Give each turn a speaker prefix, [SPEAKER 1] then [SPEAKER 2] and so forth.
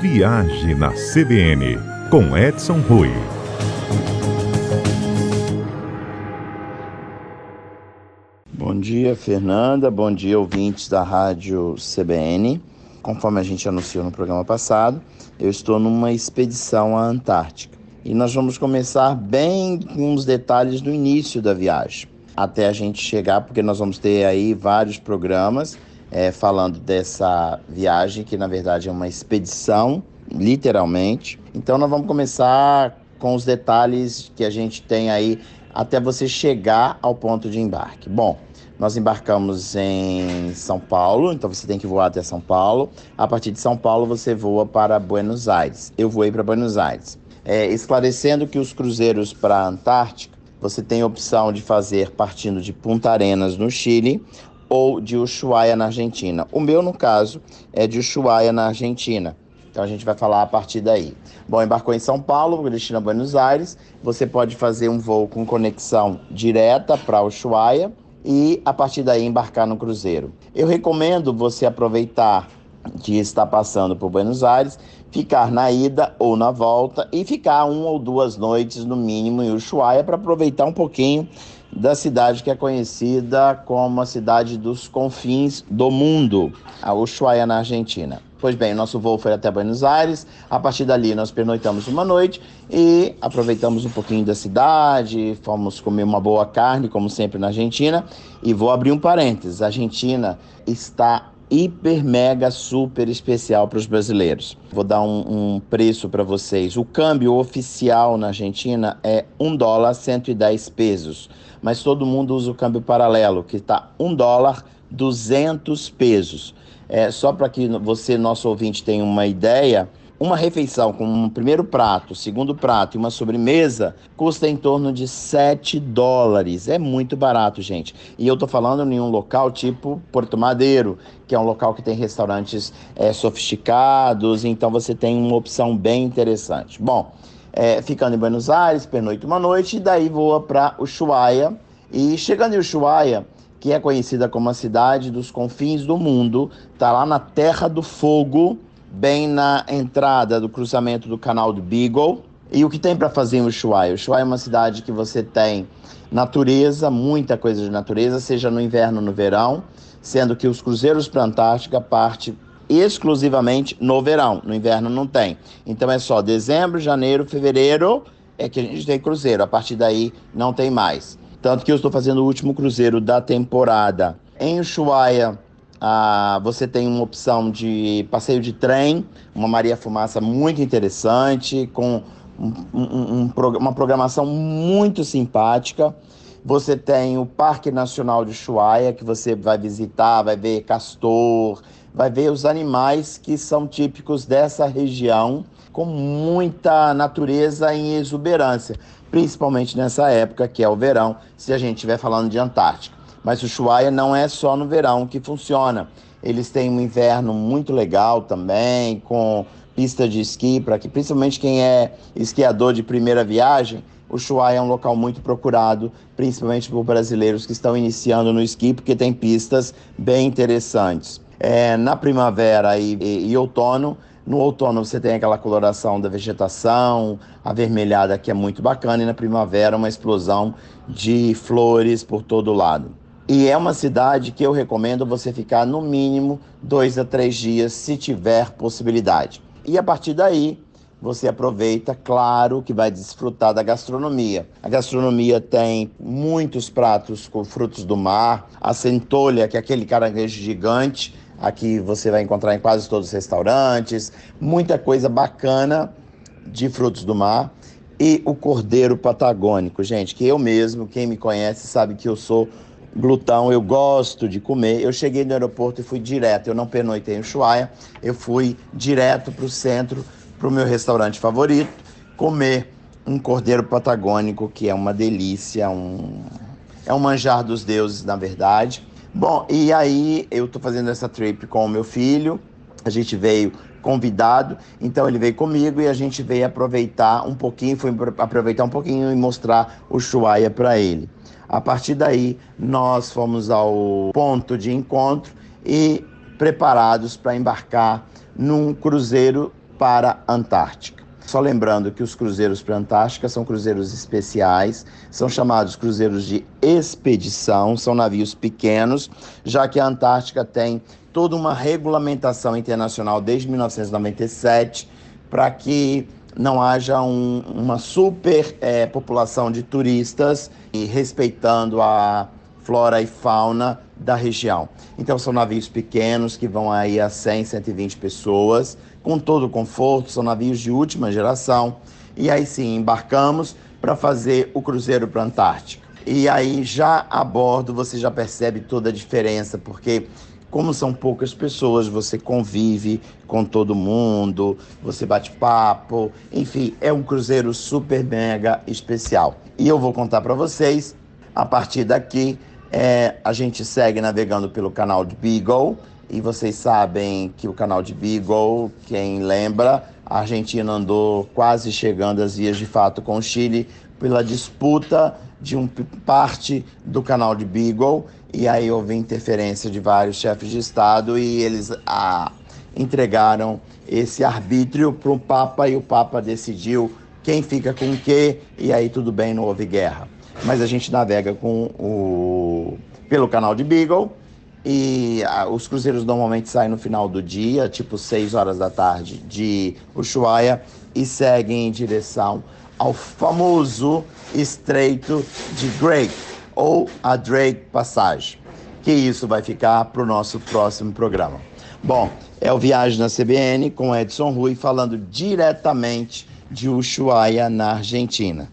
[SPEAKER 1] Viagem na CBN, com Edson Rui.
[SPEAKER 2] Bom dia, Fernanda. Bom dia, ouvintes da Rádio CBN. Conforme a gente anunciou no programa passado, eu estou numa expedição à Antártica. E nós vamos começar bem com os detalhes do início da viagem, até a gente chegar, porque nós vamos ter aí vários programas é, falando dessa viagem, que na verdade é uma expedição, literalmente. Então nós vamos começar com os detalhes que a gente tem aí até você chegar ao ponto de embarque. Bom, nós embarcamos em São Paulo, então você tem que voar até São Paulo. A partir de São Paulo você voa para Buenos Aires. Eu voei para Buenos Aires. É, esclarecendo que os cruzeiros para a Antártica você tem a opção de fazer partindo de Punta Arenas, no Chile, ou de Ushuaia, na Argentina. O meu, no caso, é de Ushuaia, na Argentina. Então a gente vai falar a partir daí. Bom, embarcou em São Paulo, destino a Buenos Aires. Você pode fazer um voo com conexão direta para Ushuaia e a partir daí embarcar no cruzeiro. Eu recomendo você aproveitar que está passando por Buenos Aires, ficar na ida ou na volta e ficar uma ou duas noites no mínimo em Ushuaia para aproveitar um pouquinho da cidade que é conhecida como a cidade dos confins do mundo, a Ushuaia, na Argentina. Pois bem, nosso voo foi até Buenos Aires. A partir dali, nós pernoitamos uma noite e aproveitamos um pouquinho da cidade. Fomos comer uma boa carne, como sempre na Argentina. E vou abrir um parênteses: a Argentina está hiper, mega, super especial para os brasileiros. Vou dar um, um preço para vocês. O câmbio oficial na Argentina é 1 dólar 110 pesos, mas todo mundo usa o câmbio paralelo, que está 1 dólar 200 pesos. É, só para que você, nosso ouvinte, tenha uma ideia, uma refeição com um primeiro prato, segundo prato e uma sobremesa custa em torno de 7 dólares. É muito barato, gente. E eu tô falando em um local tipo Porto Madeiro, que é um local que tem restaurantes é, sofisticados, então você tem uma opção bem interessante. Bom, é, ficando em Buenos Aires, pernoite uma noite, e daí voa para Ushuaia. E chegando em Ushuaia, que é conhecida como a cidade dos confins do mundo, tá lá na Terra do Fogo, bem na entrada do cruzamento do canal do Beagle. E o que tem para fazer em Ushuaia? Ushuaia é uma cidade que você tem natureza, muita coisa de natureza, seja no inverno ou no verão, sendo que os cruzeiros para a Antártica partem exclusivamente no verão, no inverno não tem. Então é só dezembro, janeiro, fevereiro é que a gente tem cruzeiro, a partir daí não tem mais. Tanto que eu estou fazendo o último cruzeiro da temporada em Ushuaia, ah, você tem uma opção de passeio de trem, uma Maria Fumaça muito interessante, com um, um, um, uma programação muito simpática. Você tem o Parque Nacional de Ushuaia, que você vai visitar, vai ver castor, vai ver os animais que são típicos dessa região, com muita natureza em exuberância, principalmente nessa época que é o verão, se a gente estiver falando de Antártica. Mas o Ushuaia não é só no verão que funciona. Eles têm um inverno muito legal também, com pista de esqui, para que principalmente quem é esquiador de primeira viagem, o Ushuaia é um local muito procurado, principalmente por brasileiros que estão iniciando no esqui, porque tem pistas bem interessantes. É, na primavera e, e, e outono, no outono você tem aquela coloração da vegetação avermelhada que é muito bacana, e na primavera uma explosão de flores por todo lado. E é uma cidade que eu recomendo você ficar no mínimo dois a três dias, se tiver possibilidade. E a partir daí, você aproveita, claro, que vai desfrutar da gastronomia. A gastronomia tem muitos pratos com frutos do mar, a centolha, que é aquele caranguejo gigante, aqui você vai encontrar em quase todos os restaurantes, muita coisa bacana de frutos do mar. E o cordeiro patagônico, gente, que eu mesmo, quem me conhece, sabe que eu sou glutão, eu gosto de comer. Eu cheguei no aeroporto e fui direto, eu não pernoitei em Ushuaia, eu fui direto para o centro, para o meu restaurante favorito, comer um cordeiro patagônico, que é uma delícia, um... é um manjar dos deuses, na verdade. Bom, e aí eu estou fazendo essa trip com o meu filho, a gente veio convidado, então ele veio comigo e a gente veio aproveitar um pouquinho, foi aproveitar um pouquinho e mostrar o Ushuaia para ele. A partir daí, nós fomos ao ponto de encontro e preparados para embarcar num cruzeiro para a Antártica. Só lembrando que os cruzeiros para a Antártica são cruzeiros especiais, são chamados cruzeiros de expedição, são navios pequenos, já que a Antártica tem toda uma regulamentação internacional desde 1997 para que não haja um, uma super é, população de turistas e respeitando a flora e fauna da região. Então são navios pequenos que vão aí a 100, 120 pessoas, com todo o conforto, são navios de última geração. E aí sim, embarcamos para fazer o cruzeiro para a Antártica. E aí já a bordo você já percebe toda a diferença, porque como são poucas pessoas, você convive com todo mundo, você bate papo, enfim, é um cruzeiro super mega especial. E eu vou contar para vocês a partir daqui. É, a gente segue navegando pelo canal de Beagle e vocês sabem que o canal de Beagle, quem lembra, a Argentina andou quase chegando às vias de fato com o Chile pela disputa de um parte do canal de Beagle e aí houve interferência de vários chefes de Estado e eles a, entregaram esse arbítrio para o Papa e o Papa decidiu quem fica com o quê e aí tudo bem, não houve guerra. Mas a gente navega com o, pelo canal de Beagle e a, os cruzeiros normalmente saem no final do dia, tipo 6 horas da tarde, de Ushuaia e seguem em direção ao famoso Estreito de Drake, ou a Drake Passage, que isso vai ficar para o nosso próximo programa. Bom, é o Viagem na CBN com Edson Rui falando diretamente de Ushuaia, na Argentina.